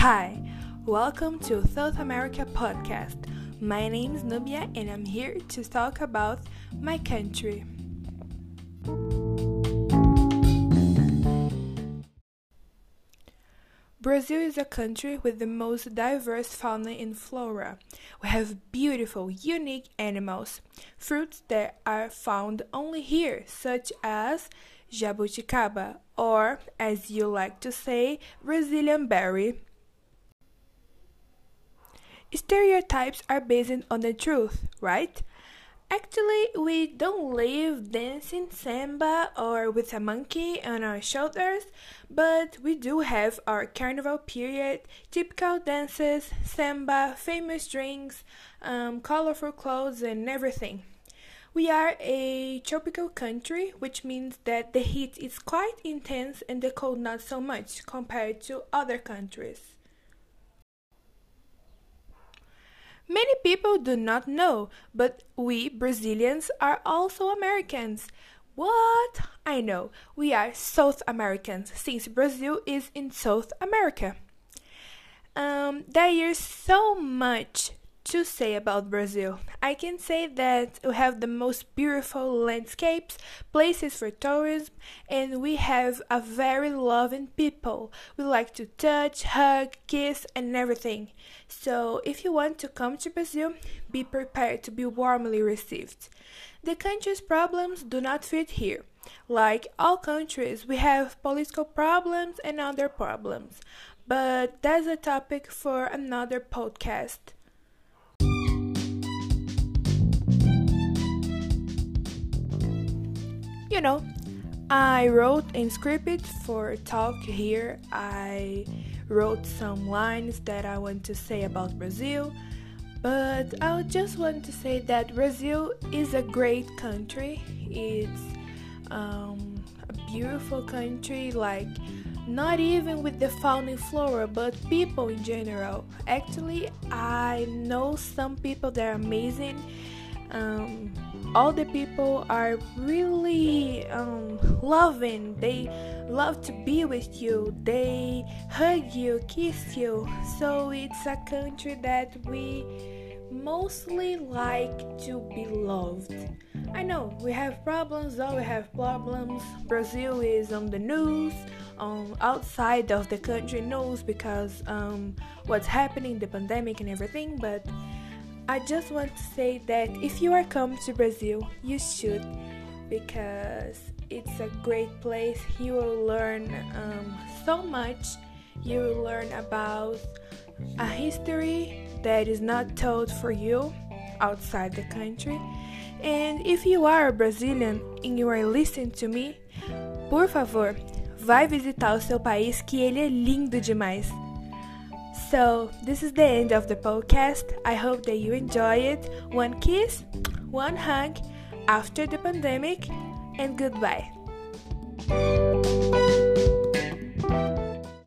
Hi, welcome to South America podcast. My name is Nubia and I'm here to talk about my country. Brazil is a country with the most diverse fauna and flora. We have beautiful, unique animals, fruits that are found only here, such as jabuticaba, or, as you like to say, Brazilian berry. Stereotypes are based on the truth, right? Actually, we don't live dancing samba or with a monkey on our shoulders, but we do have our carnival period, typical dances, samba, famous drinks, um, colorful clothes, and everything. We are a tropical country, which means that the heat is quite intense and the cold not so much compared to other countries. Many people do not know, but we Brazilians are also Americans. What? I know, we are South Americans since Brazil is in South America. Um, there is so much to say about Brazil. I can say that we have the most beautiful landscapes, places for tourism, and we have a very loving people. We like to touch, hug, kiss, and everything. So, if you want to come to Brazil, be prepared to be warmly received. The country's problems do not fit here. Like all countries, we have political problems and other problems, but that's a topic for another podcast. You know, I wrote and scripted for talk here. I wrote some lines that I want to say about Brazil, but I just want to say that Brazil is a great country. It's um, a beautiful country, like not even with the fauna and flora, but people in general. Actually, I know some people that are amazing. Um, all the people are really um, loving. They love to be with you. They hug you, kiss you. So it's a country that we mostly like to be loved. I know we have problems, though we have problems. Brazil is on the news, um, outside of the country news because um, what's happening, the pandemic and everything, but I just want to say that if you are come to Brazil, you should because it's a great place. You will learn um, so much. You will learn about a history that is not told for you outside the country. And if you are a Brazilian and you are listening to me, por favor, vai visitar o seu país que ele é lindo demais. So, this is the end of the podcast. I hope that you enjoy it. One kiss, one hug after the pandemic, and goodbye.